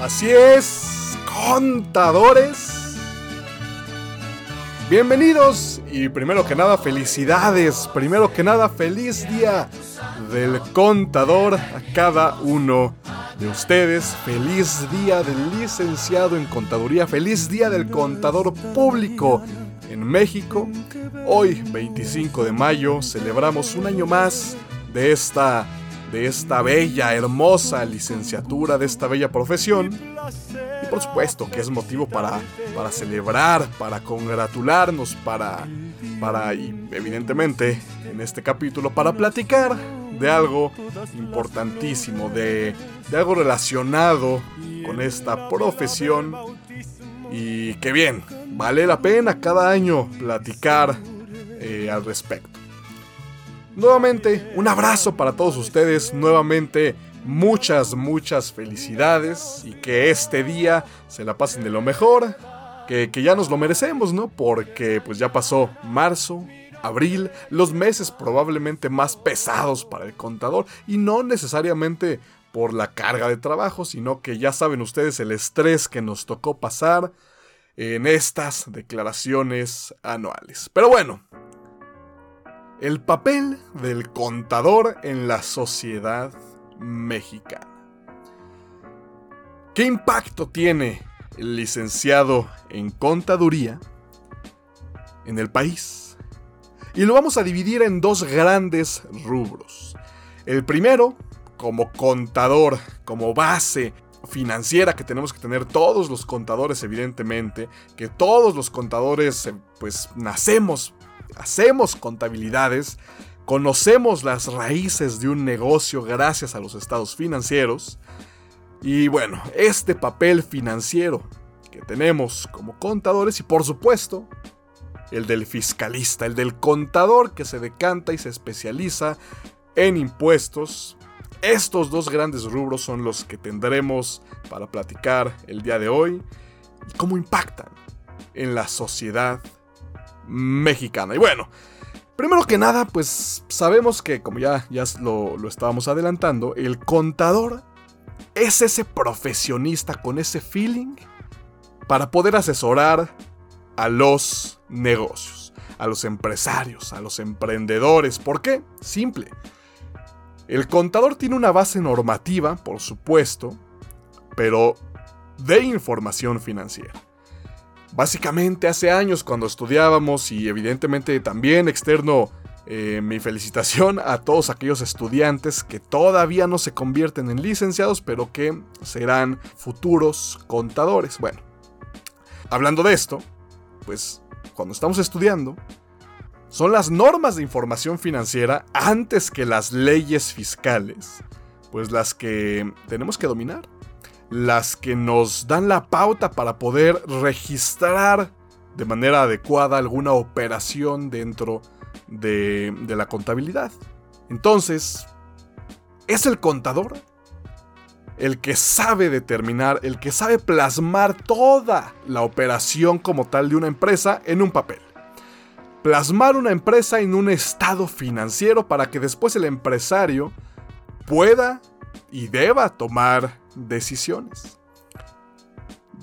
Así es, contadores. Bienvenidos y primero que nada felicidades, primero que nada feliz día del contador a cada uno de ustedes, feliz día del licenciado en contaduría, feliz día del contador público en México. Hoy, 25 de mayo, celebramos un año más de esta de esta bella, hermosa licenciatura, de esta bella profesión. Y por supuesto que es motivo para, para celebrar, para congratularnos, para, para, y evidentemente en este capítulo, para platicar de algo importantísimo, de, de algo relacionado con esta profesión. Y que bien, vale la pena cada año platicar eh, al respecto. Nuevamente, un abrazo para todos ustedes. Nuevamente, muchas, muchas felicidades. Y que este día se la pasen de lo mejor. Que, que, ya nos lo merecemos, ¿no? Porque pues ya pasó marzo, abril, los meses probablemente más pesados para el contador. Y no necesariamente por la carga de trabajo, sino que ya saben ustedes el estrés que nos tocó pasar en estas declaraciones anuales. Pero bueno, el papel del contador en la sociedad mexicana. ¿Qué impacto tiene el licenciado en contaduría en el país? Y lo vamos a dividir en dos grandes rubros. El primero, como contador, como base financiera que tenemos que tener todos los contadores, evidentemente, que todos los contadores, eh, pues, nacemos hacemos contabilidades, conocemos las raíces de un negocio gracias a los estados financieros. Y bueno, este papel financiero que tenemos como contadores y por supuesto el del fiscalista, el del contador que se decanta y se especializa en impuestos. Estos dos grandes rubros son los que tendremos para platicar el día de hoy y cómo impactan en la sociedad mexicana. Y bueno, primero que nada, pues sabemos que, como ya, ya lo, lo estábamos adelantando, el contador es ese profesionista con ese feeling para poder asesorar a los negocios, a los empresarios, a los emprendedores. ¿Por qué? Simple. El contador tiene una base normativa, por supuesto, pero de información financiera. Básicamente hace años cuando estudiábamos y evidentemente también externo eh, mi felicitación a todos aquellos estudiantes que todavía no se convierten en licenciados pero que serán futuros contadores. Bueno, hablando de esto, pues cuando estamos estudiando, son las normas de información financiera antes que las leyes fiscales, pues las que tenemos que dominar las que nos dan la pauta para poder registrar de manera adecuada alguna operación dentro de, la contabilidad. Entonces, es el contador el que sabe determinar, el que sabe plasmar toda la operación como tal de una empresa en un papel. Plasmar una empresa en un estado financiero para que después el empresario pueda y deba tomar decisiones.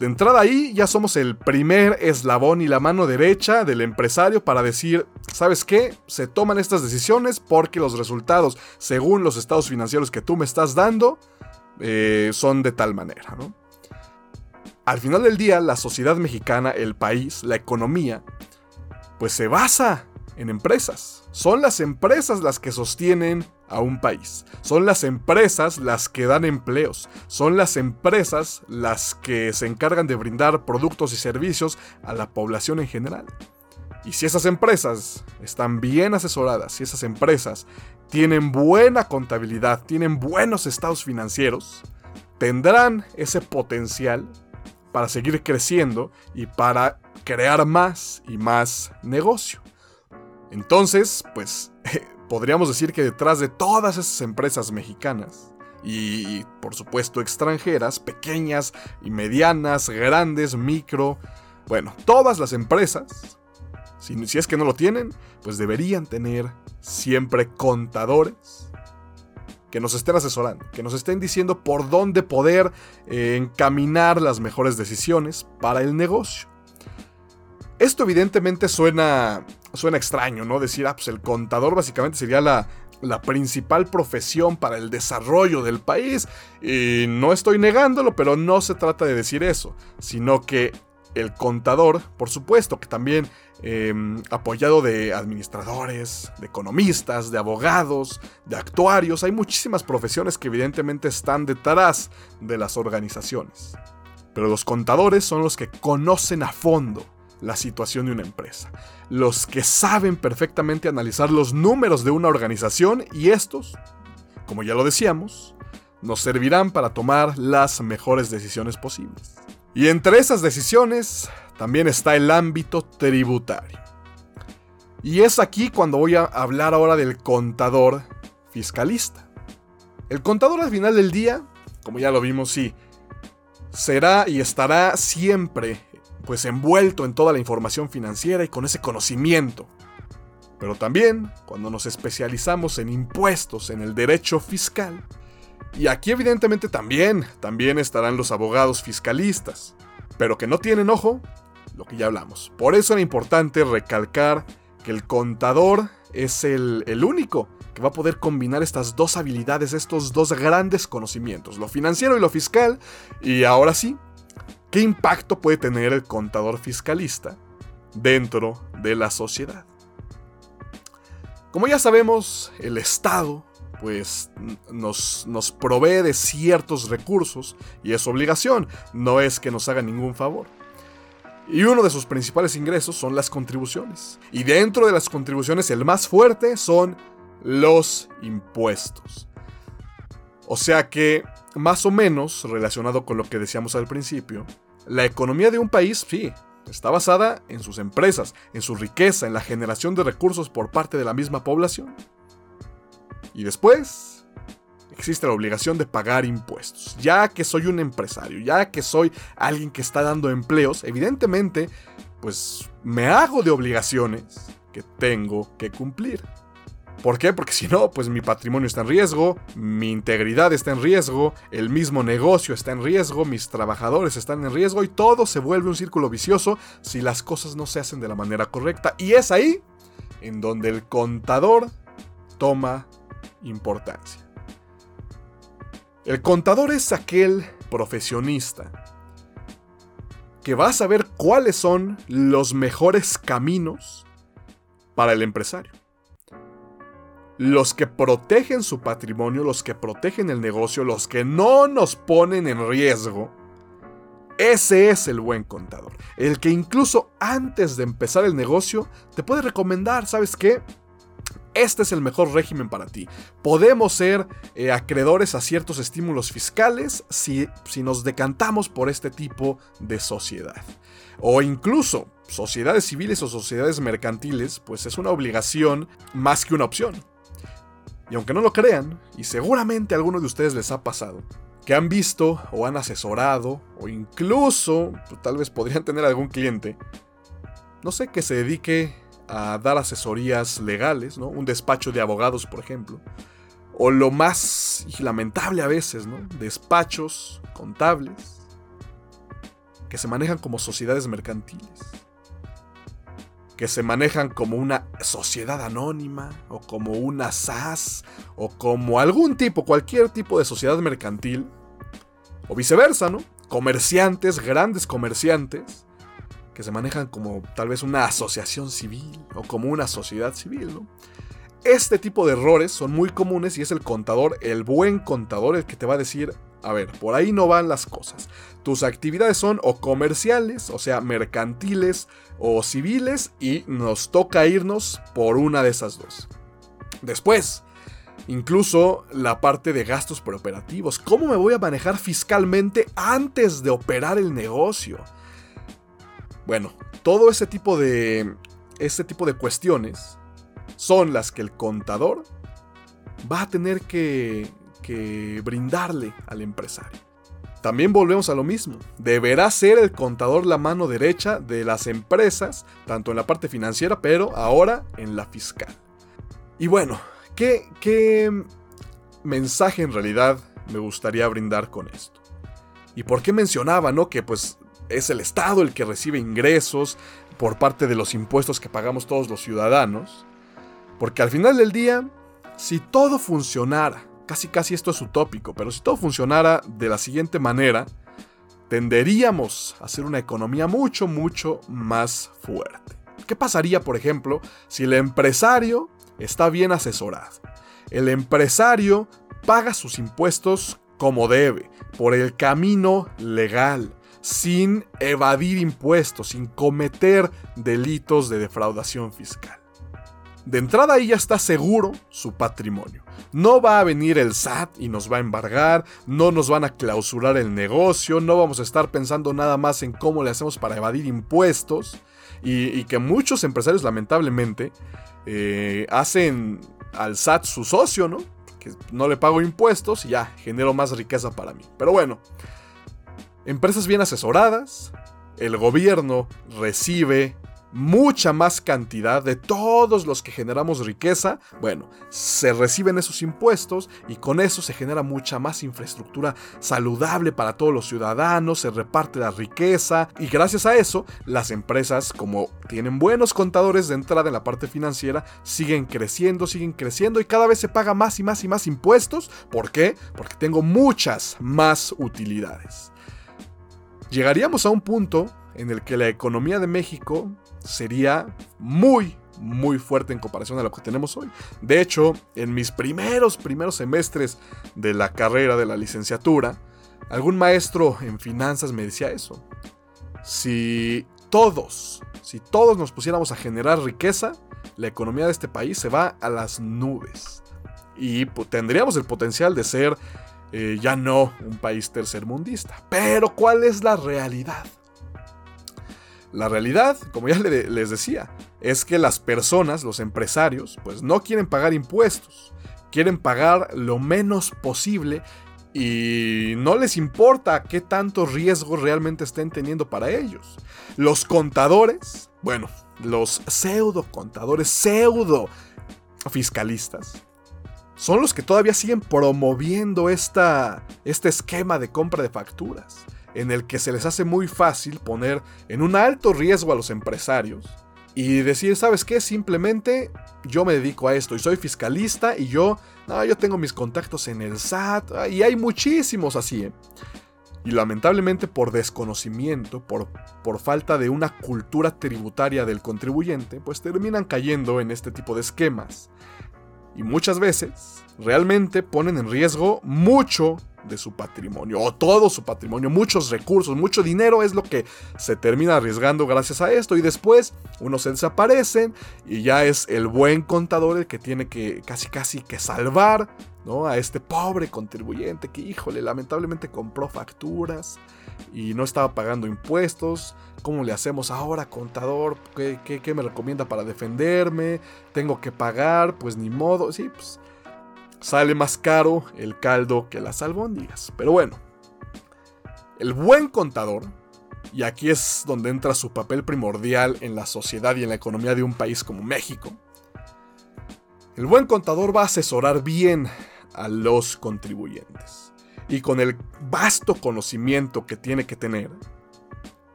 De entrada ahí ya somos el primer eslabón y la mano derecha del empresario para decir, ¿sabes qué? Se toman estas decisiones porque los resultados, según los estados financieros que tú me estás dando, eh, son de tal manera, Al final del día, la sociedad mexicana, el país, la economía, pues se basa en empresas. Son las empresas las que sostienen a un país. Son las empresas las que dan empleos. Son las empresas las que se encargan de brindar productos y servicios a la población en general. Y si esas empresas están bien asesoradas, si esas empresas tienen buena contabilidad, tienen buenos estados financieros, tendrán ese potencial para seguir creciendo y para crear más y más negocio. Entonces, pues podríamos decir que detrás de todas esas empresas mexicanas, y por supuesto extranjeras, pequeñas y medianas, grandes, micro, bueno, todas las empresas, si, es que no lo tienen, pues deberían tener siempre contadores que nos estén asesorando, que nos estén diciendo por dónde poder eh, encaminar las mejores decisiones para el negocio. Esto evidentemente suena, suena extraño, ¿no? Decir, ah, pues el contador básicamente sería la, la principal profesión para el desarrollo del país. Y no estoy negándolo, pero no se trata de decir eso, sino que el contador, por supuesto, que también em, apoyado de administradores, de economistas, de abogados, de actuarios, hay muchísimas profesiones que evidentemente están detrás de las organizaciones. Pero los contadores son los que conocen a fondo la situación de una empresa, los que saben perfectamente analizar los números de una organización y estos, como ya lo decíamos, nos servirán para tomar las mejores decisiones posibles. Y entre esas decisiones también está el ámbito tributario. Y es aquí cuando voy a hablar ahora del contador fiscalista. El contador al final del día, como ya lo vimos, sí, será y estará siempre pues envuelto en toda la información financiera y con ese conocimiento. Pero también, cuando nos especializamos en impuestos, en el derecho fiscal, y aquí evidentemente también, también estarán los abogados fiscalistas, pero que no tienen ojo, lo que ya hablamos. Por eso era importante recalcar que el contador es el, el único que va a poder combinar estas dos habilidades, estos dos grandes conocimientos, lo financiero y lo fiscal, y ahora sí, ¿qué impacto puede tener el contador fiscalista dentro de la sociedad? Como ya sabemos, el Estado pues nos, nos provee de ciertos recursos y es obligación, no es que nos haga ningún favor. Y uno de sus principales ingresos son las contribuciones. Y dentro de las contribuciones el más fuerte son los impuestos. O sea que, más o menos, relacionado con lo que decíamos al principio, la economía de un país, sí, está basada en sus empresas, en su riqueza, en la generación de recursos por parte de la misma población. Y después, existe la obligación de pagar impuestos. Ya que soy un empresario, ya que soy alguien que está dando empleos, evidentemente, pues me hago de obligaciones que tengo que cumplir. ¿Por qué? Porque si no, pues mi patrimonio está en riesgo, mi integridad está en riesgo, el mismo negocio está en riesgo, mis trabajadores están en riesgo y todo se vuelve un círculo vicioso si las cosas no se hacen de la manera correcta. Y es ahí en donde el contador toma importancia. El contador es aquel profesionista que va a saber cuáles son los mejores caminos para el empresario. Los que protegen su patrimonio, los que protegen el negocio, los que no nos ponen en riesgo. Ese es el buen contador. El que incluso antes de empezar el negocio te puede recomendar, ¿sabes qué? este es el mejor régimen para ti. Podemos ser eh, acreedores a ciertos estímulos fiscales si, si nos decantamos por este tipo de sociedad. O incluso sociedades civiles o sociedades mercantiles, pues es una obligación más que una opción. Y aunque no lo crean, y seguramente a alguno de ustedes les ha pasado, que han visto o han asesorado, o incluso pues, tal vez podrían tener algún cliente, no sé, que se dedique a dar asesorías legales, ¿no? Un despacho de abogados, por ejemplo. O lo más lamentable a veces, ¿no? Despachos contables que se manejan como sociedades mercantiles. Que se manejan como una sociedad anónima, o como una SAS, o como algún tipo, cualquier tipo de sociedad mercantil. O viceversa, ¿no? Comerciantes, grandes comerciantes, que se manejan como tal vez una asociación civil o como una sociedad civil. ¿no? Este tipo de errores son muy comunes y es el contador, el buen contador, el que te va a decir, a ver, por ahí no van las cosas. Tus actividades son o comerciales, o sea, mercantiles o civiles y nos toca irnos por una de esas dos. Después, incluso la parte de gastos preoperativos. ¿Cómo me voy a manejar fiscalmente antes de operar el negocio? Bueno, todo ese tipo de. Ese tipo de cuestiones son las que el contador va a tener que, que brindarle al empresario. También volvemos a lo mismo. Deberá ser el contador la mano derecha de las empresas, tanto en la parte financiera, pero ahora en la fiscal. Y bueno, ¿qué, mensaje en realidad me gustaría brindar con esto? ¿Y por qué mencionaba, no? Que pues es el Estado el que recibe ingresos por parte de los impuestos que pagamos todos los ciudadanos. Porque al final del día, si todo funcionara, casi casi esto es utópico, pero si todo funcionara de la siguiente manera, tenderíamos a ser una economía mucho, mucho más fuerte. ¿Qué pasaría, por ejemplo, si el empresario está bien asesorado? El empresario paga sus impuestos como debe, por el camino legal, sin evadir impuestos, sin cometer delitos de defraudación fiscal. De entrada ahí ya está seguro su patrimonio. No va a venir el SAT y nos va a embargar, no nos van a clausurar el negocio, no vamos a estar pensando nada más en cómo le hacemos para evadir impuestos y, que muchos empresarios lamentablemente eh, hacen al SAT su socio, ¿no? Que no le pago impuestos y ya genero más riqueza para mí. Pero bueno, empresas bien asesoradas, el gobierno recibe mucha más cantidad de todos los que generamos riqueza, bueno, se reciben esos impuestos y con eso se genera mucha más infraestructura saludable para todos los ciudadanos, se reparte la riqueza y gracias a eso las empresas como tienen buenos contadores de entrada en la parte financiera siguen creciendo, siguen creciendo y cada vez se paga más y más y más impuestos. ¿Por qué? Porque tengo muchas más utilidades. Llegaríamos a un punto en el que la economía de México sería muy, muy fuerte en comparación a lo que tenemos hoy. De hecho, en mis primeros, primeros semestres de la carrera de la licenciatura, algún maestro en finanzas me decía eso. Si todos, si todos nos pusiéramos a generar riqueza, la economía de este país se va a las nubes. Y tendríamos el potencial de ser eh, ya no un país tercermundista. Pero ¿cuál es la realidad? La realidad, como ya les decía, es que las personas, los empresarios, pues no quieren pagar impuestos, quieren pagar lo menos posible y no les importa qué tantos riesgos realmente estén teniendo para ellos. Los contadores, bueno, los pseudo contadores, pseudo fiscalistas, son los que todavía siguen promoviendo esta, este esquema de compra de facturas en el que se les hace muy fácil poner en un alto riesgo a los empresarios y decir, ¿sabes qué? Simplemente yo me dedico a esto y soy fiscalista y yo, yo tengo mis contactos en el SAT y hay muchísimos así. ¿eh? Y lamentablemente por desconocimiento, por, por falta de una cultura tributaria del contribuyente, pues terminan cayendo en este tipo de esquemas. Y muchas veces realmente ponen en riesgo mucho de su patrimonio, o todo su patrimonio, muchos recursos, mucho dinero es lo que se termina arriesgando gracias a esto. Y después unos se desaparecen y ya es el buen contador el que tiene que casi casi que salvar ¿no? a este pobre contribuyente que híjole lamentablemente compró facturas y no estaba pagando impuestos. ¿Cómo le hacemos ahora, contador? ¿Qué, qué, me recomienda para defenderme? ¿Tengo que pagar? Pues ni modo. Sí, pues sale más caro el caldo que las albóndigas. Pero bueno, el buen contador, y aquí es donde entra su papel primordial en la sociedad y en la economía de un país como México, el buen contador va a asesorar bien a los contribuyentes. Y con el vasto conocimiento que tiene que tener,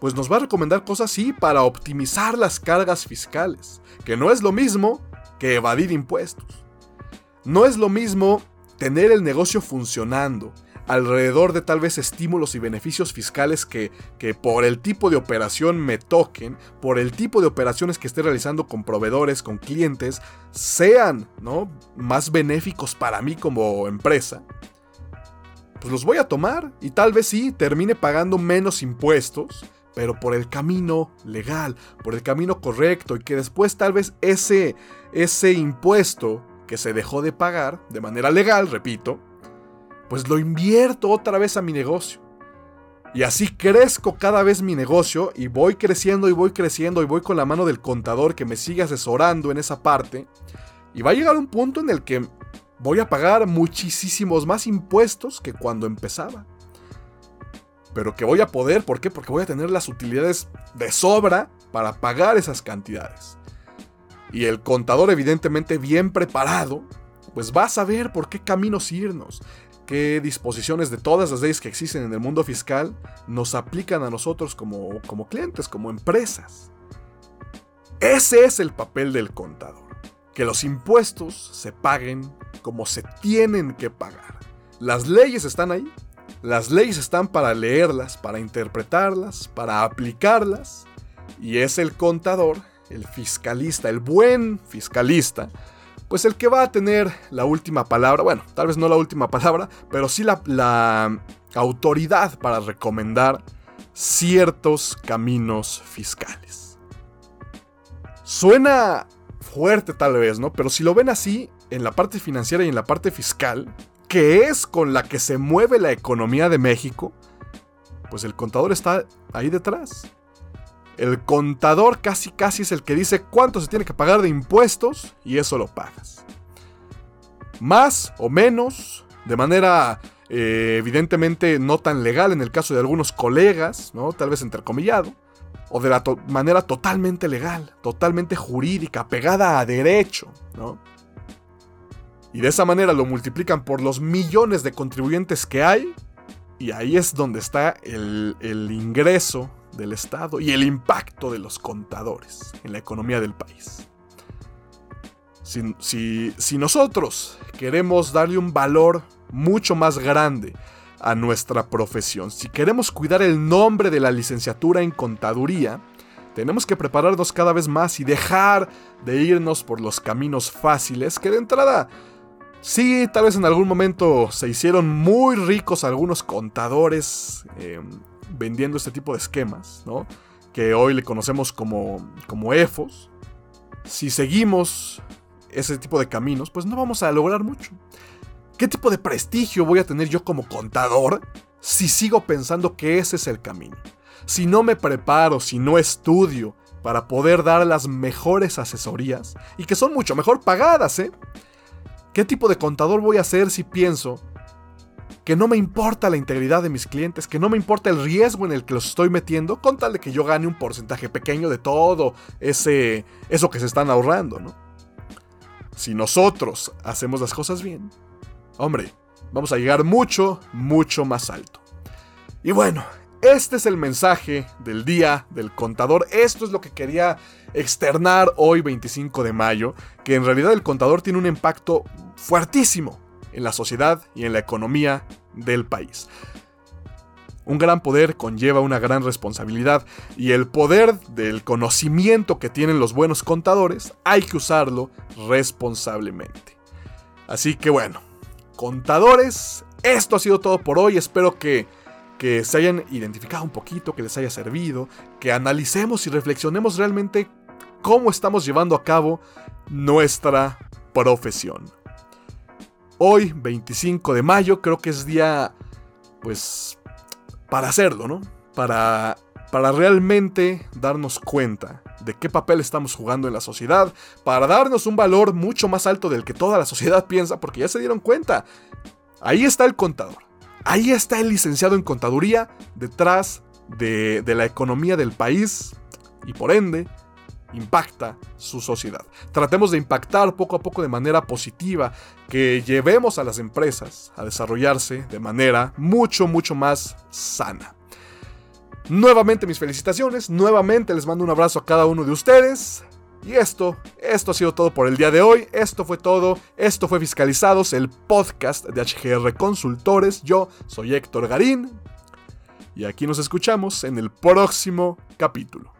pues nos va a recomendar cosas sí para optimizar las cargas fiscales, que no es lo mismo que evadir impuestos. No es lo mismo tener el negocio funcionando alrededor de tal vez estímulos y beneficios fiscales que, que, por el tipo de operación me toquen, por el tipo de operaciones que esté realizando con proveedores, con clientes, sean ¿no? más benéficos para mí como empresa, pues los voy a tomar y tal vez sí termine pagando menos impuestos, pero por el camino legal, por el camino correcto y que después tal vez ese, ese impuesto que se dejó de pagar de manera legal, repito, pues lo invierto otra vez a mi negocio. Y así crezco cada vez mi negocio y voy creciendo y voy creciendo y voy con la mano del contador que me sigue asesorando en esa parte. Y va a llegar un punto en el que voy a pagar muchísimos más impuestos que cuando empezaba. Pero que voy a poder, ¿por qué? Porque voy a tener las utilidades de sobra para pagar esas cantidades. Y el contador evidentemente bien preparado, pues va a saber por qué caminos irnos, qué disposiciones de todas las leyes que existen en el mundo fiscal nos aplican a nosotros como, como clientes, como empresas. Ese es el papel del contador, que los impuestos se paguen como se tienen que pagar. Las leyes están ahí, las leyes están para leerlas, para interpretarlas, para aplicarlas, y es el contador, el fiscalista, el buen fiscalista, pues el que va a tener la última palabra, bueno, tal vez no la última palabra, pero sí la, autoridad para recomendar ciertos caminos fiscales. Suena fuerte tal vez, ¿no? Pero si lo ven así, en la parte financiera y en la parte fiscal, que es con la que se mueve la economía de México, pues el contador está ahí detrás. El contador casi casi es el que dice cuánto se tiene que pagar de impuestos y eso lo pagas. Más o menos, de manera eh, evidentemente no tan legal en el caso de algunos colegas, ¿no? tal vez entrecomillado, o de la manera totalmente legal, totalmente jurídica, pegada a derecho. ¿no? Y de esa manera lo multiplican por los millones de contribuyentes que hay, y ahí es donde está el, el ingreso del Estado y el impacto de los contadores en la economía del país. Si, si, nosotros queremos darle un valor mucho más grande a nuestra profesión, si queremos cuidar el nombre de la licenciatura en contaduría, tenemos que prepararnos cada vez más y dejar de irnos por los caminos fáciles que de entrada Sí, tal vez en algún momento se hicieron muy ricos algunos contadores em, vendiendo este tipo de esquemas, ¿no? Que hoy le conocemos como, como EFOS. Si seguimos ese tipo de caminos, pues no vamos a lograr mucho. ¿Qué tipo de prestigio voy a tener yo como contador si sigo pensando que ese es el camino? Si no me preparo, si no estudio para poder dar las mejores asesorías y que son mucho mejor pagadas, ¿eh? ¿Qué tipo de contador voy a ser si pienso que no me importa la integridad de mis clientes, que no me importa el riesgo en el que los estoy metiendo, con tal de que yo gane un porcentaje pequeño de todo ese, eso que se están ahorrando, ¿no? Si nosotros hacemos las cosas bien, hombre, vamos a llegar mucho, mucho más alto. Y bueno, este es el mensaje del día del contador. Esto es lo que quería externar hoy 25 de mayo, que en realidad el contador tiene un impacto fuertísimo en la sociedad y en la economía del país. Un gran poder conlleva una gran responsabilidad y el poder del conocimiento que tienen los buenos contadores hay que usarlo responsablemente. Así que bueno, contadores, esto ha sido todo por hoy, espero que, que se hayan identificado un poquito, que les haya servido, que analicemos y reflexionemos realmente cómo estamos llevando a cabo nuestra profesión. Hoy, 25 de mayo, creo que es día, pues, para hacerlo, ¿no? Para, para realmente darnos cuenta de qué papel estamos jugando en la sociedad, para darnos un valor mucho más alto del que toda la sociedad piensa, porque ya se dieron cuenta. Ahí está el contador. Ahí está el licenciado en contaduría detrás de, de la economía del país y por ende impacta su sociedad. Tratemos de impactar poco a poco de manera positiva, que llevemos a las empresas a desarrollarse de manera mucho, mucho más sana. Nuevamente mis felicitaciones, nuevamente les mando un abrazo a cada uno de ustedes. Y esto, esto ha sido todo por el día de hoy. Esto fue todo. Esto fue Fiscalizados, el podcast de HGR Consultores. Yo soy Héctor Garín. Y aquí nos escuchamos en el próximo capítulo.